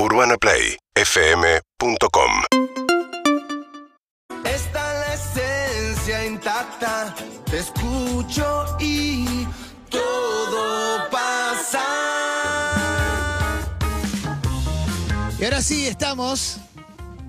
UrbanaPlayFM.com Está la esencia intacta, te escucho y todo pasa. Y ahora sí, estamos.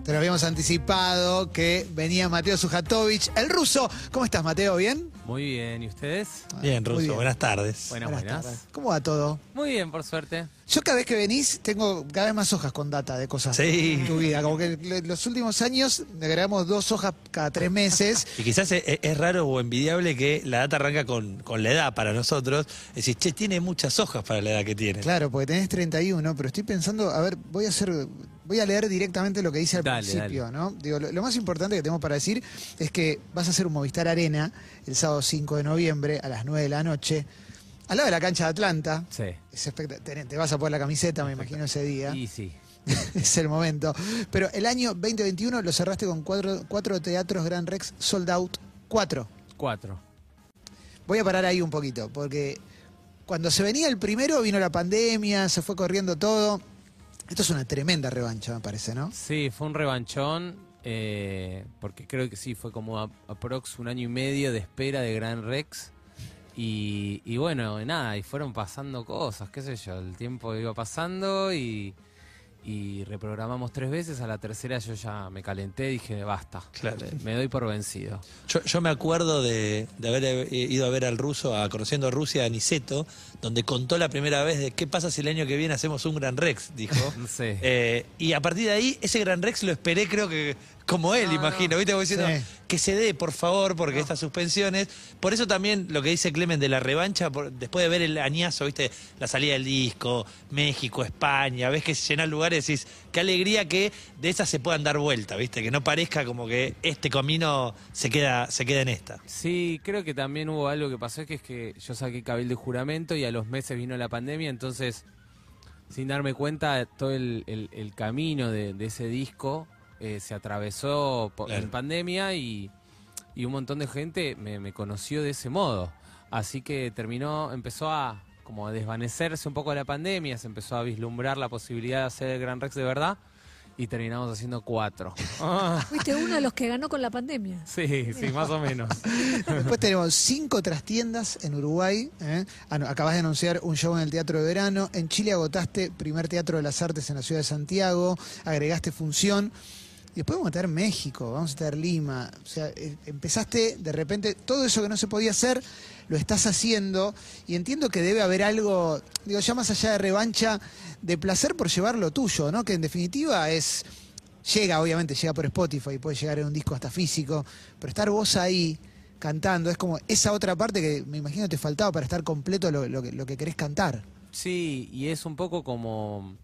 Te lo habíamos anticipado que venía Mateo Sujatovich, el ruso. ¿Cómo estás, Mateo? ¿Bien? Muy bien, ¿y ustedes? Bien, Muy Ruso, bien. buenas tardes. Buenas, buenas. tardes. ¿Cómo va todo? Muy bien, por suerte. Yo cada vez que venís tengo cada vez más hojas con data de cosas Sí. en tu vida. Como que le- los últimos años agregamos dos hojas cada tres meses. Y quizás es, es raro o envidiable que la data arranca con, con la edad para nosotros. Decís, che, tiene muchas hojas para la edad que tiene. Claro, porque tenés 31, pero estoy pensando, a ver, voy a hacer, voy a leer directamente lo que dice al Dale, principio, ¿no? Digo, lo, lo más importante que tenemos para decir es que vas a hacer un Movistar Arena el sábado 5 de noviembre a las 9 de la noche, al lado de la cancha de Atlanta. Sí. Es te, te vas a poner la camiseta, me imagino, ese día. Y sí. es el momento. Pero el año 2021 lo cerraste con cuatro, cuatro teatros Grand Rex sold out. Cuatro. Cuatro. Voy a parar ahí un poquito, porque cuando se venía el primero vino la pandemia, se fue corriendo todo. Esto es una tremenda revancha, me parece, ¿no? Sí, fue un revanchón, eh, porque creo que sí, fue como aprox un año y medio de espera de Gran Rex. Y bueno, nada, y fueron pasando cosas, qué sé yo, el tiempo iba pasando y, y reprogramamos tres veces, a la tercera yo ya me calenté, dije, basta, Claro. me doy por vencido. Yo, yo me acuerdo de, de haber ido a ver al ruso, a Conociendo Rusia, a Niceto, donde contó la primera vez de qué pasa si el año que viene hacemos un Gran Rex, dijo. Sé. Eh, y a partir de ahí, ese Gran Rex lo esperé, creo que como él, No, imagino. ¿Viste? Como diciendo, Sí. que se dé, por favor, porque estas suspensiones. Por eso también lo que dice Clemen de la revancha, por- después de ver el añazo, ¿viste? La salida del disco, México, España, ves que se llenan lugares y decís, qué alegría que de esas se puedan dar vuelta, ¿viste? Que no parezca como que este camino se queda, se queda en esta. Sí, creo que también hubo algo que pasó, que es que yo saqué cabildo y juramento y a los meses vino la pandemia, entonces, sin darme cuenta, todo el, el- el camino de, de ese disco eh, se atravesó Claro. en pandemia y, y un montón de gente me, me conoció de ese modo. Así que terminó, empezó a como a desvanecerse un poco la pandemia, se empezó a vislumbrar la posibilidad de hacer el Gran Rex de verdad y terminamos haciendo cuatro. Ah, Fuiste uno de los que ganó con la pandemia. sí, sí, más o menos. Después tenemos cinco trastiendas en Uruguay. ¿eh? Ah, no, acabas de anunciar un show en el Teatro de Verano. En Chile agotaste primer Teatro de las Artes en la ciudad de Santiago. Agregaste función. Y después vamos a tener México, vamos a tener Lima. O sea, eh, empezaste de repente, todo eso que no se podía hacer, lo estás haciendo. Y entiendo que debe haber algo, digo, ya más allá de revancha, de placer por llevar lo tuyo, ¿no? Que en definitiva es. Llega, obviamente, llega por Spotify, puede llegar en un disco hasta físico, pero estar vos ahí cantando es como esa otra parte que me imagino te faltaba para estar completo lo, que, lo que querés cantar. Sí, y es un poco como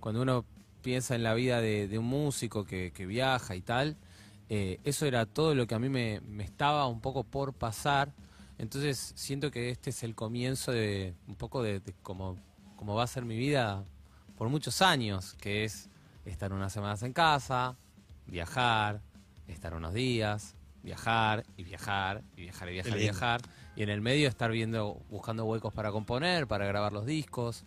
cuando uno piensa en la vida de, de un músico que, que viaja y tal, eh, eso era todo lo que a mí me, me estaba un poco por pasar, entonces siento que este es el comienzo de un poco de, de cómo, cómo va a ser mi vida por muchos años, que es estar unas semanas en casa, viajar, estar unos días, viajar y viajar y viajar y viajar y viajar. Y en el medio estar viendo, buscando huecos para componer, para grabar los discos.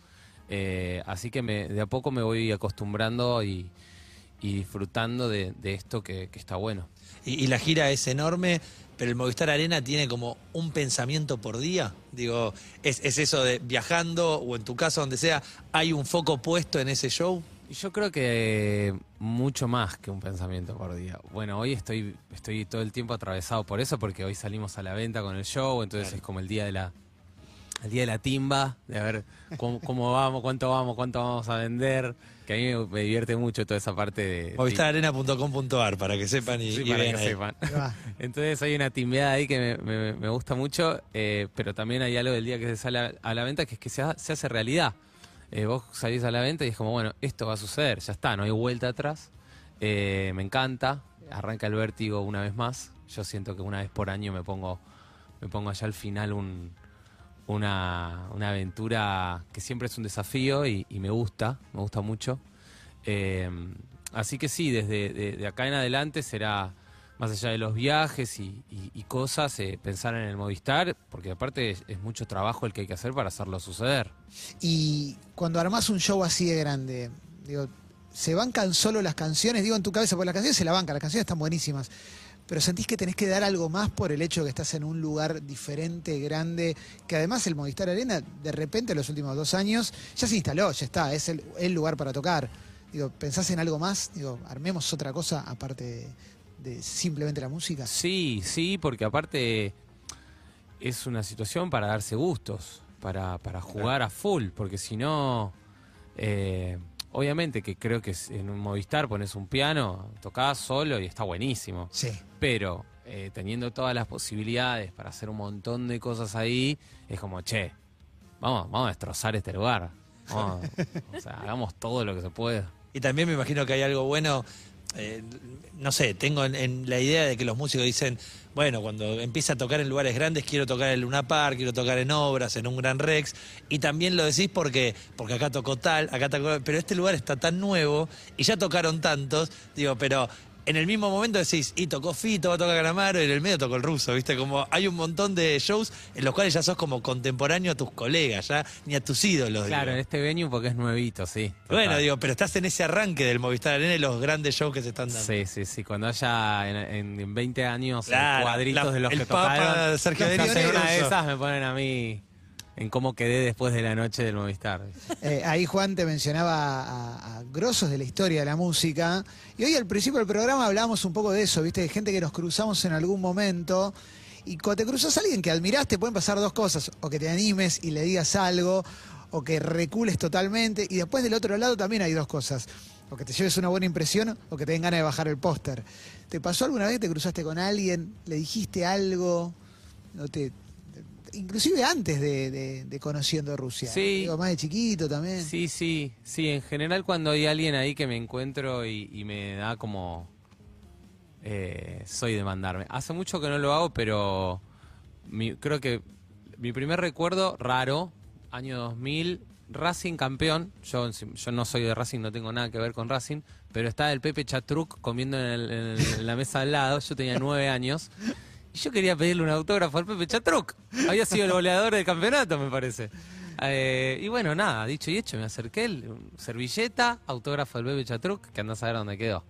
Eh, así que me, de a poco me voy acostumbrando y, y disfrutando de, de esto que, que está bueno. Y, y la gira es enorme, pero el Movistar Arena tiene como un pensamiento por día. Digo, ¿es, es eso de viajando o en tu caso donde sea, hay un foco puesto en ese show? Yo creo que mucho más que un pensamiento por día. Bueno, hoy estoy, estoy todo el tiempo atravesado por eso, porque hoy salimos a la venta con el show, entonces es como el día de la, el día de la timba, de a ver cómo, cómo vamos, cuánto vamos, cuánto vamos a vender, que a mí me, divierte mucho toda esa parte de... Movistararena.com.ar para que sepan y, Sí, y para que ahí. sepan. Entonces hay una timbeada ahí que me, me- me gusta mucho, eh, pero también hay algo del día que se sale a, a la venta que es que se, ha- se hace realidad. Eh, vos salís a la venta y es como, bueno, esto va a suceder, ya está, no hay vuelta atrás. Eh, me encanta, arranca el vértigo una vez más. Yo siento que una vez por año me pongo, me pongo allá al final un, una, una aventura que siempre es un desafío y, me gusta, me gusta mucho. Eh, así que sí, desde de, acá en adelante será más allá de los viajes y, y- y cosas, eh, pensar en el Movistar, porque aparte es, es mucho trabajo el que hay que hacer para hacerlo suceder. Y cuando armás un show así de grande, digo, se bancan solo las canciones, digo en tu cabeza, porque las canciones se la bancan, las canciones están buenísimas. Pero sentís que tenés que dar algo más por el hecho de que estás en un lugar diferente, grande, que además el Movistar Arena, de repente, en los últimos dos años, ya se instaló, ya está, es el, el lugar para tocar. Digo, ¿pensás en algo más? Digo, armemos otra cosa aparte de, de simplemente la música. Sí, sí, porque aparte es una situación para darse gustos, para, para jugar a full, porque si no, eh, obviamente que creo que en un Movistar pones un piano, tocás solo y está buenísimo, Sí. pero eh, teniendo todas las posibilidades para hacer un montón de cosas ahí, es como, che, vamos, vamos a destrozar este lugar, vamos, o sea, hagamos todo lo que se pueda. Y también me imagino que hay algo bueno, eh, no sé, tengo en, la idea de que los músicos dicen, bueno, cuando empieza a tocar en lugares grandes, quiero tocar en Luna Park, quiero tocar en obras, en un Gran Rex, y también lo decís porque, porque acá tocó tal, acá tocó, pero este lugar está tan nuevo y ya tocaron tantos, digo, pero en el mismo momento decís, y tocó Fito, va a tocar Calamaro, y en el medio tocó el ruso, ¿viste? Como hay un montón de shows en los cuales ya sos como contemporáneo a tus colegas, ya ni a tus ídolos. Claro, digo. en este venue porque es nuevito, sí. Bueno, total. digo, pero estás en ese arranque del Movistar Arena y los grandes shows que se están dando. Sí, sí, sí. Cuando haya en, en- en 20 años Claro, cuadritos la- de los el que Papa tocaron, Sergio Denis en una de esas me ponen a mí en cómo quedé después de la noche del Movistar. Eh, ahí Juan te mencionaba a, a grosos de la historia de la música. Y hoy al principio del programa hablábamos un poco de eso, ¿viste? De gente que nos cruzamos en algún momento. Y cuando te cruzas a alguien que admiraste, pueden pasar dos cosas. O que te animes y le digas algo, o que recules totalmente. Y después del otro lado también hay dos cosas. O que te lleves una buena impresión, o que te den ganas de bajar el póster. ¿Te pasó alguna vez que te cruzaste con alguien, le dijiste algo? No te, inclusive antes de, de- de conociendo Rusia. Sí. Digo, más de chiquito también. Sí, sí, sí. En general cuando hay alguien ahí que me encuentro y, y me da como... eh, soy de mandarme. Hace mucho que no lo hago, pero mi- creo que mi primer recuerdo raro, año 2000, Racing campeón. Yo, yo no soy de Racing, no tengo nada que ver con Racing, pero estaba el Pepe Chatruc comiendo en, el- en el- en la mesa al lado. Yo tenía nueve años. Y yo quería pedirle un autógrafo al Pepe Chatruc. Había sido el goleador del campeonato, me parece. Eh, y bueno, nada, dicho y hecho, me acerqué, servilleta, autógrafo del Pepe Chatruc, que anda a saber dónde quedó.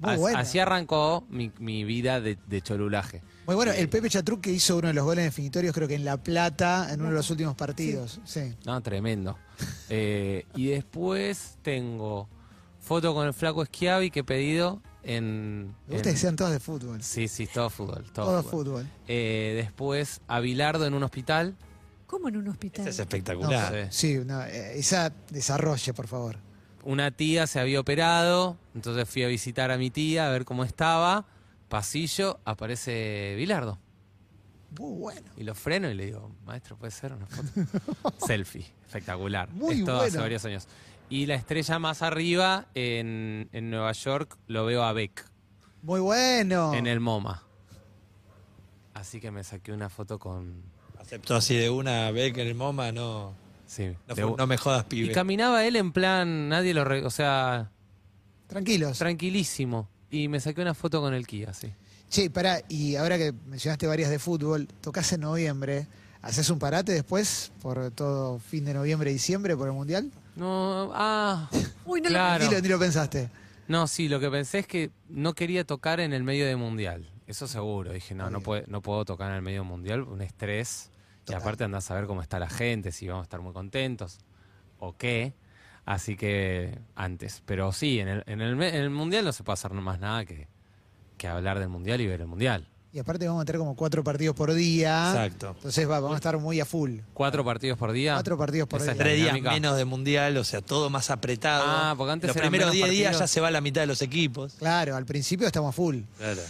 Muy As- bueno. Así arrancó mi, mi vida de, de cholulaje. Muy bueno, el Pepe Chatruc que hizo uno de los goles definitorios, creo que en La Plata, en uno de los últimos partidos. Sí. No, tremendo. Eh, y después tengo foto con el flaco Schiavi que he pedido en... En- que sean todos de fútbol. Sí, sí, todo fútbol. Todo, Todo fútbol. fútbol. Eh, después a Bilardo en un hospital. ¿Cómo en un hospital? Es No, espectacular. sí, no, eh, esa desarrolle, por favor. Una tía se había operado, entonces fui a visitar a mi tía a ver cómo estaba. Pasillo, aparece Bilardo. Muy bueno. Y lo freno y le digo, maestro, ¿puede ser una foto? Selfie, espectacular. Muy Esto hace varios años. Y la estrella más arriba, en, en Nueva York, lo veo a Beck, Muy bueno. en el MoMA. Así que me saqué una foto con... Aceptó así de una que en el MoMA, no, Sí, no, de- fue- no me jodas, y pibe. caminaba él en plan, nadie lo... re- o sea, Tranquilos. tranquilísimo. Y me saqué una foto con el Kia, sí. Che, pará, y ahora que mencionaste varias de fútbol, tocas en noviembre. ¿Haces un parate después por todo fin de noviembre y diciembre por el Mundial? No, ah, Uy, no lo- claro. Ni, lo, ni lo pensaste. No, sí, lo que pensé es que no quería tocar en el medio de mundial. Eso seguro. Dije, no, no, puede- no puedo tocar en el medio mundial, un estrés. Total. Y aparte andás a ver cómo está la gente, si vamos a estar muy contentos o qué. Así que antes. Pero sí, en el, en el, me- en el mundial no se puede hacer más nada que, que hablar del mundial y ver el mundial. Y aparte vamos a tener como cuatro partidos por día. Exacto. Entonces va, vamos a estar muy a full. ¿Cuatro partidos por día? Cuatro partidos por Esa día. Tres días menos de mundial, o sea, todo más apretado. Ah, porque antes Los eran primeros 10 días ya se va la mitad de los equipos. Claro, al principio estamos a full. Claro.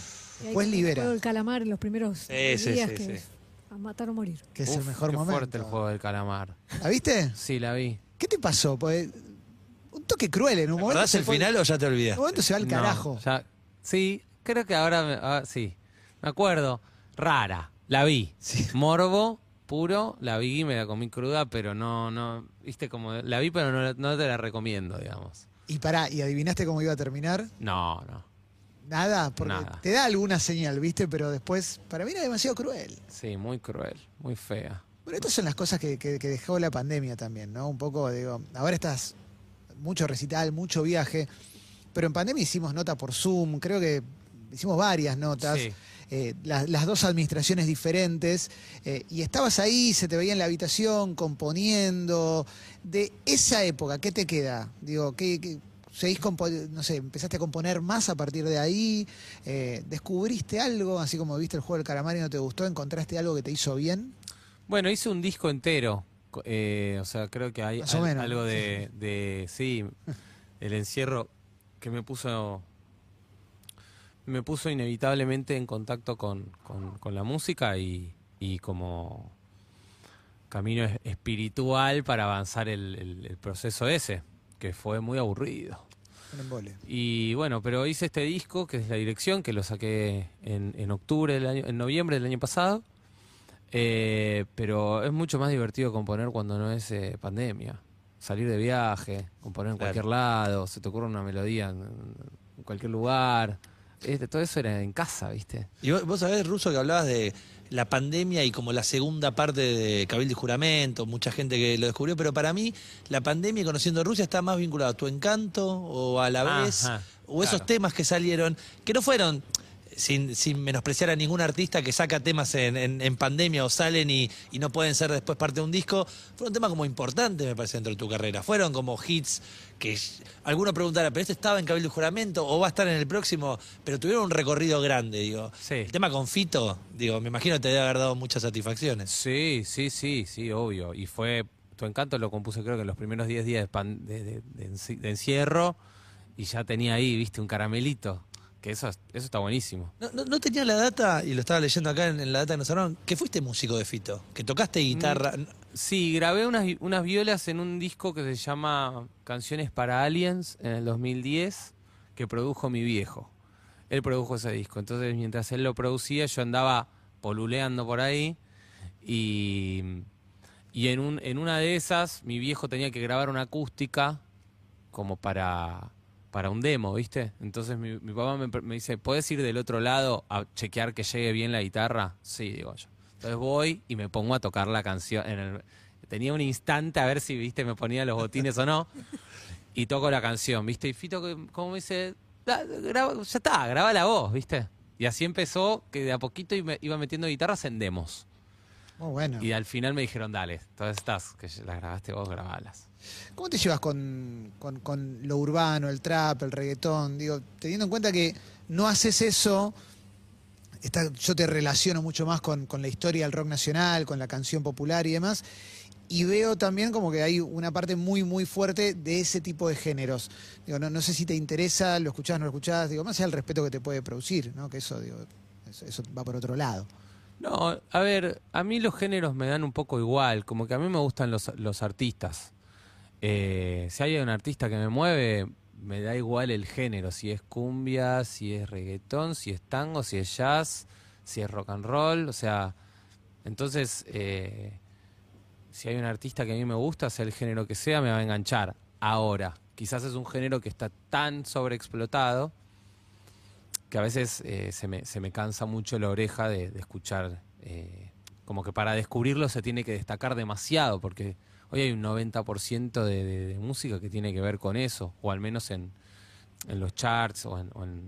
Pues como libera. el juego del calamar en los primeros Sí, días sí, sí, que sí. es a matar o morir. Que es Uf, el mejor qué momento. fuerte el juego del calamar. ¿La viste? Sí, la vi. ¿Qué te pasó? Pues, un toque cruel en un momento. ¿Recordás se el fue- final o ya te En olvidaste? un momento se va al No, carajo. ya- sí, creo que ahora, me- ah, sí. Me acuerdo. Rara. La vi. Morbo puro. La vi y me la comí cruda, pero no, no. Viste como. La vi, pero no, no te la recomiendo, digamos. Y pará, ¿y adivinaste cómo iba a terminar? No, no. Nada, porque Nada. te da alguna señal, ¿viste? Pero después, para mí era demasiado cruel. Sí, muy cruel. Muy fea. Bueno, estas son las cosas que, que- que dejó la pandemia también, ¿no? Un poco, digo, ahora estás mucho recital, mucho viaje. pero en pandemia hicimos nota por Zoom, creo que hicimos varias notas. Sí. Eh, la- las dos administraciones diferentes, eh, y estabas ahí, se te veía en la habitación, componiendo. De esa época, ¿qué te queda? Digo, ¿qué, qué- seguís no sé, empezaste a componer más a partir de ahí? Eh, ¿Descubriste algo, así como viste el juego del calamar y no te gustó? ¿Encontraste algo que te hizo bien? Bueno, hice un disco entero. o sea, creo que hay al- menos, algo de, de- sí, el encierro que me puso me puso inevitablemente en contacto con, con- con la música y, y como camino es- espiritual para avanzar el, el- el proceso ese, que fue muy aburrido. Y bueno, pero hice este disco, que es La Dirección, que lo saqué en, en octubre del año, en noviembre del año pasado. Eh, pero es mucho más divertido componer cuando no es eh, pandemia. Salir de viaje, componer en Claro. cualquier lado, se te ocurre una melodía en, en cualquier lugar. Este, todo eso era en casa, ¿viste? Y vos, vos sabés, Ruso, que hablabas de la pandemia y como la segunda parte de Cabildo y Juramento, mucha gente que lo descubrió, pero para mí la pandemia conociendo Rusia está más vinculada a tu encanto o a la vez, Ajá, o esos temas que salieron, que no fueron, sin, sin menospreciar a ningún artista que saca temas en, en- en pandemia o salen y, y no pueden ser después parte de un disco, fueron temas como importantes, me parece, dentro de tu carrera. Fueron como hits que alguno preguntará, pero este estaba en Cabildo y Juramento o va a estar en el próximo, pero tuvieron un recorrido grande, digo. Sí. El tema con Fito, digo, me imagino te debe haber dado muchas satisfacciones. Sí, sí, sí, sí, obvio. Y fue, Tu Encanto lo compuse creo que en los primeros 10 días de, pan- de- de- de enci- de encierro y ya tenía ahí, viste, un caramelito. Que eso, es- eso está buenísimo. No, no- no tenía la data, y lo estaba leyendo acá en, en la data que nos hablaron, que fuiste músico de Fito, que tocaste guitarra. Sí, grabé unas, unas violas en un disco que se llama Canciones para Aliens en el 2010, que produjo mi viejo. Él produjo ese disco. Entonces, mientras él lo producía, yo andaba poluleando por ahí. Y, y en, un, en una de esas, mi viejo tenía que grabar una acústica como para, para un demo, ¿viste? Entonces mi, mi papá me, me dice, ¿puedes ir del otro lado a chequear que llegue bien la guitarra? Sí, digo yo. Entonces voy y me pongo a tocar la canción. En el- tenía un instante a ver si, ¿viste? Me ponía los botines o no. Y toco la canción, ¿viste? Y Fito como me dice, "Da- graba- ya está, graba la voz, ¿viste? Y así empezó, que de a poquito iba iba metiendo guitarras en demos. Muy bueno. Y al final me dijeron, dale, todas estas que las grabaste vos, grabalas. ¿Cómo te llevas con, con- lo urbano, el trap, el reggaetón? Digo, teniendo en cuenta que no haces eso, yo te relaciono mucho más con, con la historia del rock nacional, con la canción popular y demás, y veo también como que hay una parte muy, muy fuerte de ese tipo de géneros. Digo, no, no sé si te interesa, lo escuchás, no lo escuchás, digo, más allá del respeto que te puede producir, ¿no? Que eso, digo, eso, eso va por otro lado. No, a ver, a mí los géneros me dan un poco igual, como que a mí me gustan los, los artistas. Eh, si hay un artista que me mueve, me da igual el género, si es cumbia, si es reggaetón, si es tango, si es jazz, si es rock and roll, o sea, entonces, eh, si hay un artista que a mí me gusta, sea el género que sea, me va a enganchar. Ahora, quizás es un género que está tan sobreexplotado que a veces eh, se, me, se me cansa mucho la oreja de, escuchar, como que para descubrirlo se tiene que destacar demasiado, porque hoy hay un 90% de, de- de música que tiene que ver con eso, o al menos en, en los charts o, en, o en-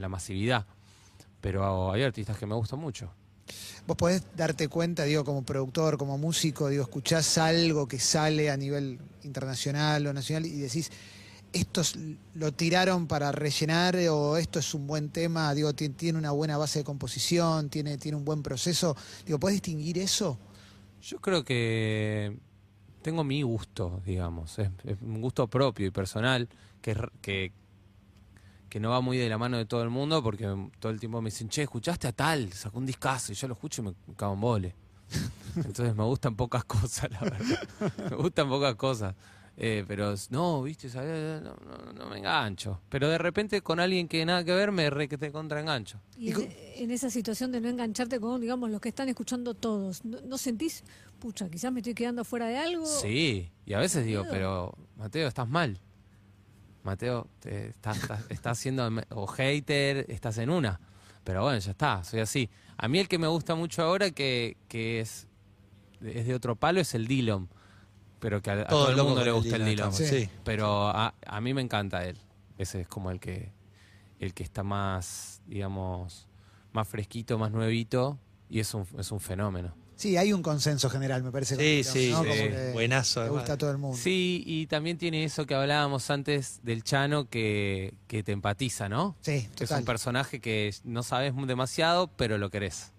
la masividad. Pero hay artistas que me gustan mucho. Vos podés darte cuenta, digo, como productor, como músico, digo, escuchás algo que sale a nivel internacional o nacional y decís, estos lo tiraron para rellenar o esto es un buen tema, digo, ti- tiene una buena base de composición, tiene, tiene un buen proceso. Digo, ¿podés distinguir eso? Yo creo que tengo mi gusto, digamos, es, un gusto propio y personal que, que, que no va muy de la mano de todo el mundo porque todo el tiempo me dicen, che, ¿escuchaste a tal? Sacó un discazo y yo lo escucho y me cago en vole. Entonces me gustan pocas cosas, la verdad. Me gustan pocas cosas. Eh, pero no, viste, ¿sabés? No, no- no me engancho. Pero de repente con alguien que nada que ver me re que te contraengancho. Y Y en, en esa situación de no engancharte con, digamos, los que están escuchando todos, ¿no, no sentís, pucha, quizás me estoy quedando fuera de algo? Sí, y a veces digo, pero Mateo, estás mal. Mateo, te estás, estás, estás siendo o hater, estás en una. Pero bueno, ya está, soy así. A mí el que me gusta mucho ahora, que, que es, es de otro palo, es el Dillon. Pero que a, a todo, el mundo le gusta el estamos, Sí. sí. Pero a, a mí me encanta él. Ese es como el que, el que está más, digamos, más fresquito, más nuevito, y es un, es un fenómeno. Sí, hay un consenso general, me parece. con Sí, sí, ¿no? sí. Como que Buenazo, Le gusta a todo el mundo. Sí, y también tiene eso que hablábamos antes del Chano que, que te empatiza, ¿no? Sí, Es total. un personaje que no sabes demasiado, pero lo querés.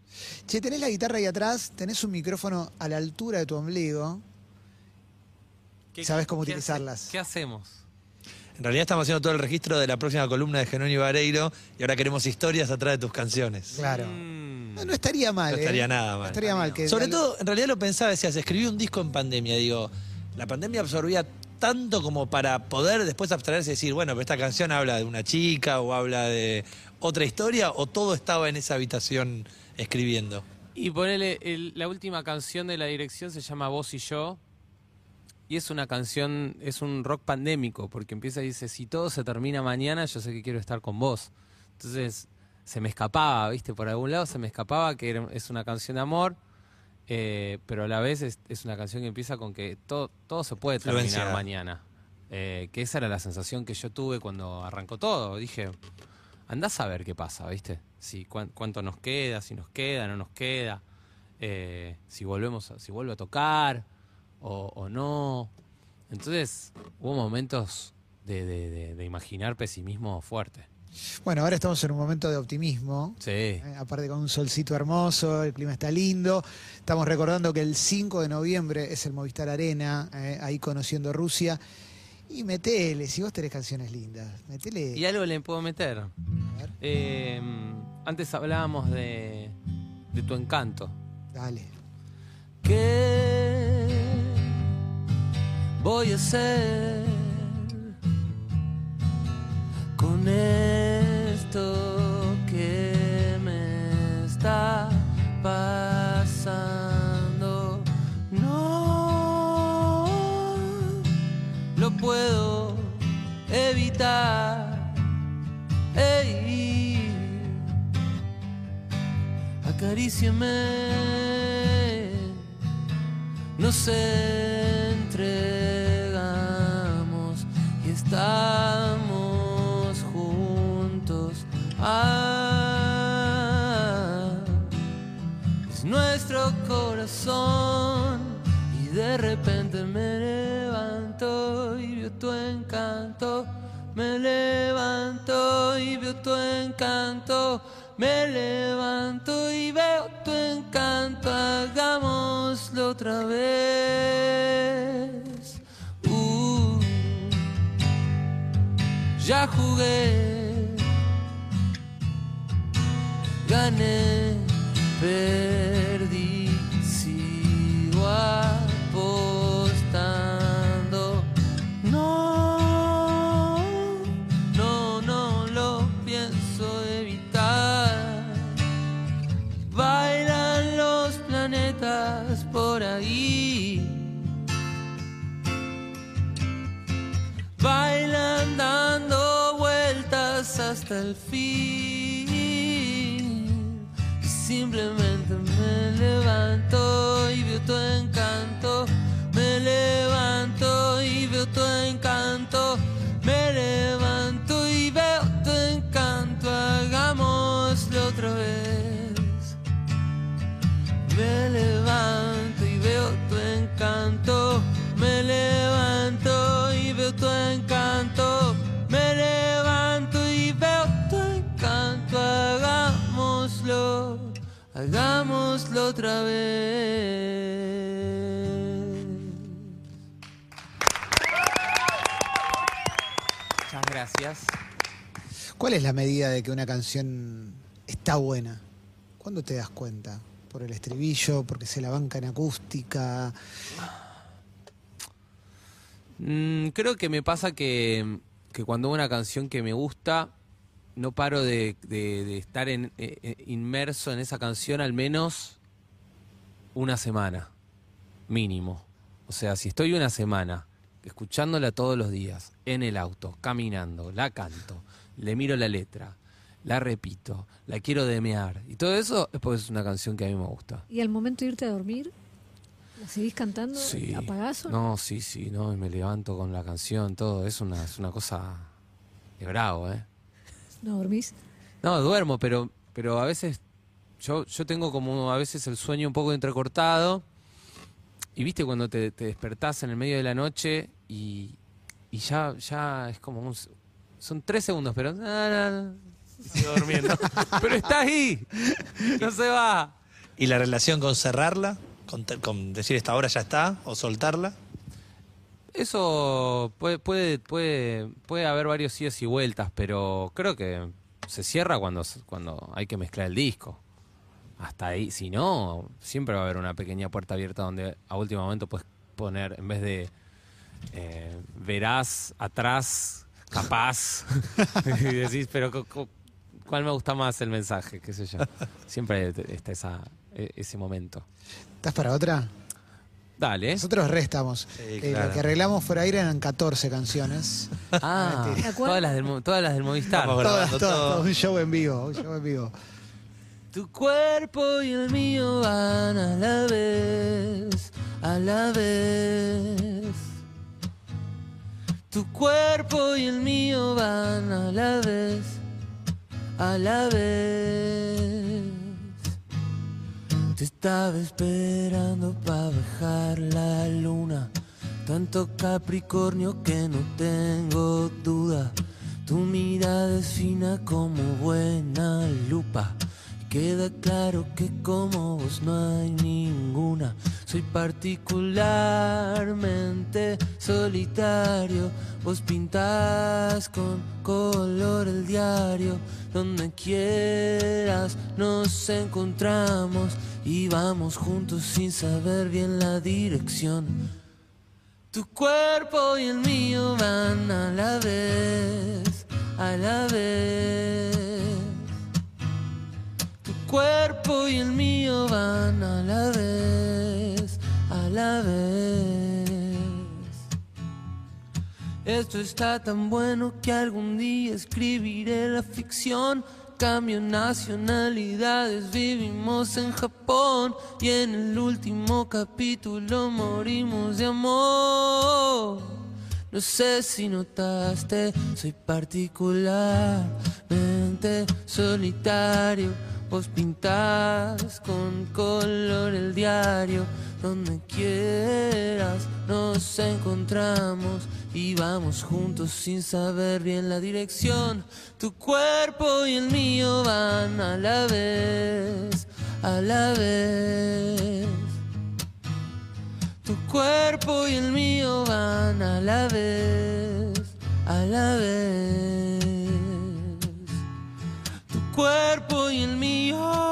Che, tenés la guitarra ahí atrás, tenés un micrófono a la altura de tu ombligo. Sabes cómo qué utilizarlas. hace- ¿Qué hacemos? En realidad estamos haciendo todo el registro de la próxima columna de Jerónimo Vareiro y ahora queremos historias atrás de tus canciones. Claro. Mm. No, no estaría mal. No ¿eh? estaría nada mal. No estaría mal. Que Sobre todo, en realidad lo pensaba, decías, escribí un disco en pandemia, digo, la pandemia absorbía tanto como para poder después abstraerse y decir, bueno, pero esta canción habla de una chica o habla de otra historia o todo estaba en esa habitación escribiendo. Y ponele, el- la última canción de la dirección se llama Vos y yo. Y es una canción, es un rock pandémico, porque empieza y dice, si todo se termina mañana, yo sé que quiero estar con vos. Entonces, se me escapaba, ¿viste? Por algún lado se me escapaba que era- es una canción de amor, eh, pero a la vez es, es una canción que empieza con que todo, todo se puede terminar mañana. Eh, que esa era la sensación que yo tuve cuando arrancó todo. Dije, andás a ver qué pasa, ¿viste? Si cuán- cuánto nos queda, si nos queda, no nos queda, eh, si volvemos, a- si vuelve a tocar o, o no. Entonces hubo momentos de, de- de- de imaginar pesimismo fuerte. Bueno, ahora estamos en un momento de optimismo. Sí. Eh, aparte con un solcito hermoso, el clima está lindo. Estamos recordando que el 5 de noviembre es el Movistar Arena, eh, ahí conociendo Rusia. Y metele, si vos tenés canciones lindas, metele. Y algo le puedo meter. A ver, Eh, antes hablábamos de, de tu encanto. dale. ¿Qué voy a hacer con esto que me está pasando? No lo puedo evitar. Ey, acaríciame nos entregamos y estamos juntos. Ah, es nuestro corazón y de repente me levanto y veo tu encanto. Me levanto y veo tu encanto. Me levanto y veo tu encanto. Hagámoslo otra vez. Ya jugué. Gané, perdí, sigo apostando. No, no, no lo pienso evitar. Bailan los planetas por ahí. Bailan hasta el fin. Simplemente me levanto y veo tu encanto. Hagámoslo otra vez. Muchas gracias. ¿Cuál es la medida de que una canción está buena? ¿Cuándo te das cuenta? ¿Por el estribillo? ¿Porque se la banca en acústica? Mm, creo que me pasa que, que cuando una canción que me gusta, no paro de, de- de estar en- eh, eh, inmerso en esa canción al menos una semana, mínimo. O sea, si estoy una semana escuchándola todos los días, en el auto, caminando, la canto, le miro la letra, la repito, la quiero demear, y todo eso es porque es una canción que a mí me gusta. Y al momento de irte a dormir, ¿la seguís cantando? Sí. ¿Apagás o no? No, sí, sí, no, y me levanto con la canción, todo. Es una, es una cosa es bravo, ¿eh? ¿No dormís? No, duermo, pero, pero a veces yo, yo tengo como a veces el sueño un poco entrecortado. Y viste cuando te, te despertás en el medio de la noche y, y ya, ya es como un, son tres segundos, pero y sigo durmiendo. pero está ahí, no se va. ¿Y la relación con cerrarla? Con, te- con decir esta hora ya está? ¿O soltarla? Eso puede, puede, puede, puede haber varios idas y vueltas, pero creo que se cierra cuando, cuando hay que mezclar el disco. Hasta ahí, si no, siempre va a haber una pequeña puerta abierta donde a último momento puedes poner, en vez de eh, verás, atrás, capaz, y decís, pero cu- cu- ¿cuál me gusta más el mensaje? ¿Qué sé yo? Siempre está esa, e- ese momento. ¿Estás para otra? Dale. Nosotros restamos. Sí, Eh, claro. Lo que arreglamos fuera aire eran 14 canciones. Ah, Mentira. todas las del, todas las del Movistar. Todas, todas, todo un show en vivo, un show en vivo. Tu cuerpo y el mío van a la vez, a la vez. Tu cuerpo y el mío van a la vez, a la vez. Te estaba esperando para bajar la luna. Tanto Capricornio que no tengo duda. Tu mirada es fina como buena lupa. Queda claro que como vos no hay ninguna. Soy particularmente solitario. Vos pintás con color el diario. Donde quieras nos encontramos y vamos juntos sin saber bien la dirección. Tu cuerpo y el mío van a la vez, a la vez. Cuerpo y el mío van a la vez, a la vez. Esto está tan bueno que algún día escribiré la ficción. Cambio nacionalidades, vivimos en Japón y en el último capítulo morimos de amor. No sé si notaste, soy particularmente solitario. Vos pintás con color el diario, donde quieras nos encontramos y vamos juntos sin saber bien la dirección. Tu cuerpo y el mío van a la vez, a la vez. Tu cuerpo y el mío van a la vez, a la vez. Cuerpo y el mío.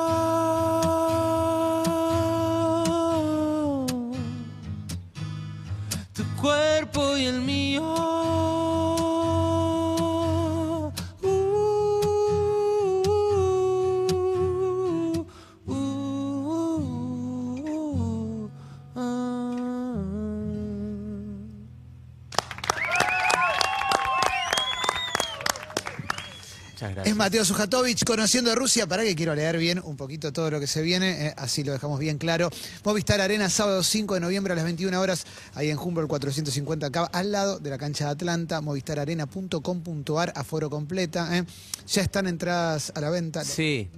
Mateo Sujatovich conociendo a Rusia. Para que quiero leer bien un poquito todo lo que se viene, eh, así lo dejamos bien claro. Movistar Arena, sábado 5 de noviembre a las 21 horas, ahí en Humboldt 450, acá al lado de la cancha de Atlanta, movistararena.com.ar, aforo completa. eh. Ya están entradas a la venta. Sí,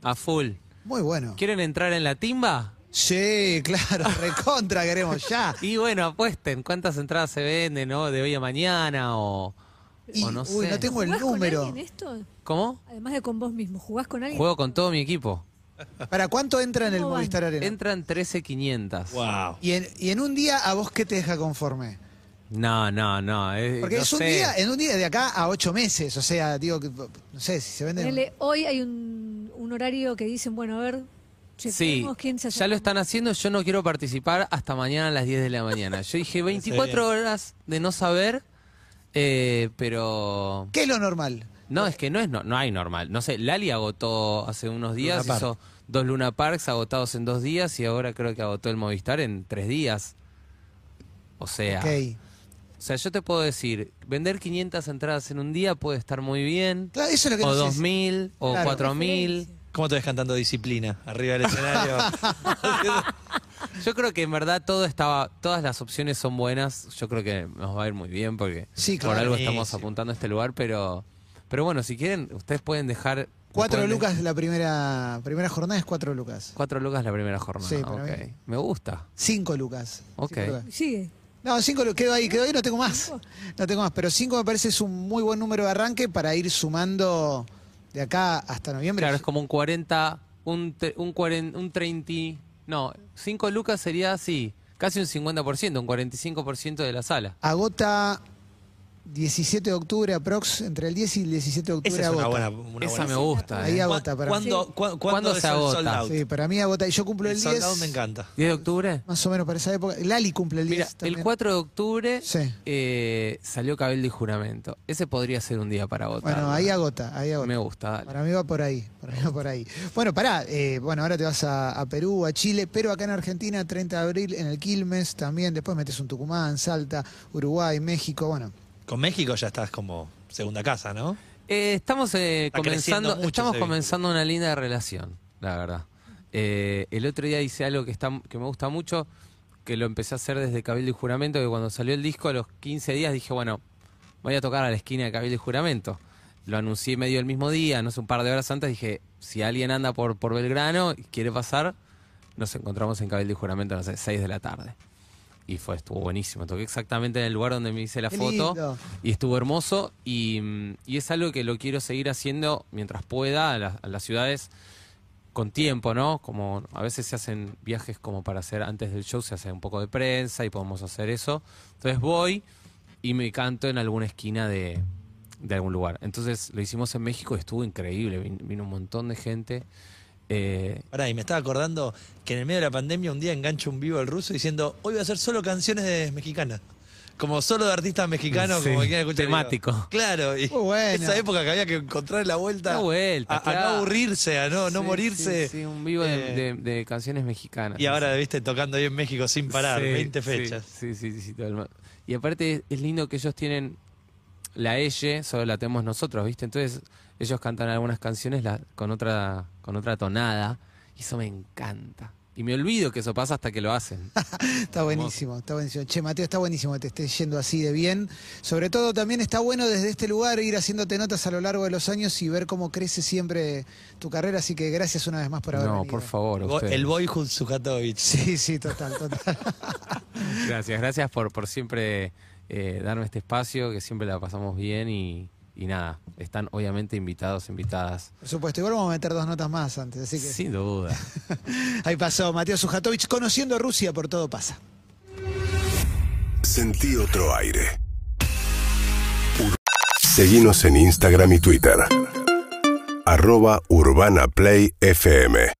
a full. Muy bueno. ¿Quieren entrar en la timba? Sí, claro, recontra queremos ya. Y bueno, apuesten cuántas entradas se venden, ¿no? De hoy a mañana o, Y, o no uy, sé. no tengo el ¿Jugás número. con alguien esto? ¿Cómo? Además de con vos mismo, ¿jugás con alguien? Juego con todo mi equipo. ¿Para cuánto entra en el ¿Cómo van? Movistar Arena? Entran 13.500. Wow. Y en, y en un día, ¿a vos qué te deja conforme? No, no, no. eh, Porque no es un sé. día, en un día de acá a ocho meses. O sea, digo, que, no sé, si se venden. Ponele, hoy hay un, un horario que dicen, bueno, a ver, Sí, quién se ya lo están haciendo. Yo no quiero participar hasta mañana a las 10 de la mañana. Yo dije 24 horas de no saber, eh, pero. ¿Qué es lo normal? No, es que no es no, no hay normal. No sé, Lali agotó hace unos días, Luna Park. hizo dos Luna Parks agotados en dos días y ahora creo que agotó el Movistar en tres días. O sea, o sea, yo te puedo decir, vender 500 entradas en un día puede estar muy bien, Claro, eso es lo que o no sé si- 2000, o Claro. 4000. ¿Cómo te ves cantando disciplina arriba del escenario? Yo creo que en verdad todo estaba, todas las opciones son buenas. Yo creo que nos va a ir muy bien porque Sí, por algo estamos apuntando a este lugar, pero, pero bueno, si quieren, ustedes pueden dejar Cuatro pueden- lucas la primera, primera jornada es cuatro lucas. Cuatro lucas la primera jornada. Sí, para ok. mí. Me gusta. Cinco lucas. Ok. Cinco lucas. Sigue. No, cinco quedó ahí, quedó ahí, no tengo más. No tengo más, pero cinco me parece es un muy buen número de arranque para ir sumando de acá hasta noviembre. Claro, es como un 40, un, un, 40, un 30, no, 5 lucas sería así, casi un 50%, un 45% de la sala. Agota 17 de octubre, aprox, entre el 10 y el 17 de octubre Esa es una agota. buena. una Esa buena- me gusta. Ahí ¿eh? agota para mí. ¿Cuándo, cu- cuándo ¿Cuándo es se el agota? sold out? Sí, para mí agota. Y yo cumplo el, El sold 10. out me encanta. ¿10 de octubre? Más o menos para esa época. Lali cumple el 10. Mira, el también. 4 de octubre Sí. eh, salió Cabildo y Juramento. Ese podría ser un día para votar. Bueno, ahí agota, ahí agota. Me gusta, dale. Para mí va por ahí, para mí va por ahí. Bueno, pará, eh, bueno, ahora te vas a, a Perú, a Chile, pero acá en Argentina, 30 de abril, en el Quilmes también, después metes un Tucumán, Salta, Uruguay, México, bueno. Con México ya estás como segunda casa, ¿no? Eh, estamos eh, Está creciendo comenzando, mucho estamos ese comenzando una linda relación, la verdad. Eh, el otro día hice algo que está que me gusta mucho, que lo empecé a hacer desde Cabildo y Juramento, que cuando salió el disco a los 15 días dije, bueno, voy a tocar a la esquina de Cabildo y Juramento. Lo anuncié medio el mismo día, no sé, un par de horas antes, dije, si alguien anda por, por Belgrano y quiere pasar, nos encontramos en Cabildo y Juramento, no sé, 6 de la tarde. Y fue, estuvo buenísimo. Toqué exactamente en el lugar donde me hice la Qué foto. lindo. Y estuvo hermoso y, mm, y es algo que lo quiero seguir haciendo mientras pueda a, la- a las ciudades con tiempo, ¿no? Como a veces se hacen viajes como para hacer antes del show, se hace un poco de prensa y podemos hacer eso. Entonces voy y me canto en alguna esquina de, de algún lugar. Entonces lo hicimos en México y estuvo increíble, vin- vino un montón de gente. Eh, Pará, y me estaba acordando que en el medio de la pandemia un día engancho un vivo el ruso diciendo, hoy voy a hacer solo canciones de mexicanas. Como solo de artistas mexicanos, Sí, como que quieran escuchar. temático. Digo, Claro, y bueno. esa época que había que encontrar la vuelta. La vuelta, a, a no aburrirse, a no, no morirse. Sí, sí, un vivo de, Eh, de- de canciones mexicanas. Y ahora, viste, tocando ahí en México sin parar, Sí, 20 sí, fechas. Sí, sí, sí, sí, todo el Y aparte es lindo que ellos tienen la Elle, solo la tenemos nosotros, ¿viste? Entonces ellos cantan algunas canciones la- con otra con otra tonada y eso me encanta. Y me olvido que eso pasa hasta que lo hacen. Está buenísimo, está buenísimo. Che, Mateo, está buenísimo que te estés yendo así de bien. Sobre todo también está bueno desde este lugar ir haciéndote notas a lo largo de los años y ver cómo crece siempre tu carrera. Así que gracias una vez más por haber no, venido. por favor, ustedes. El Boyhood Sujatovic. Sí, sí, total, total. Gracias, gracias por, por siempre eh, darme este espacio, que siempre la pasamos bien y, y nada, están obviamente invitados, invitadas. Por supuesto, igual vamos a meter dos notas más antes. Así que Sin duda. ahí pasó Mateo Sujatovich conociendo Rusia por todo pasa. Sentí otro aire. Ur- Seguinos en Instagram y Twitter. Arroba Urbana Play FM.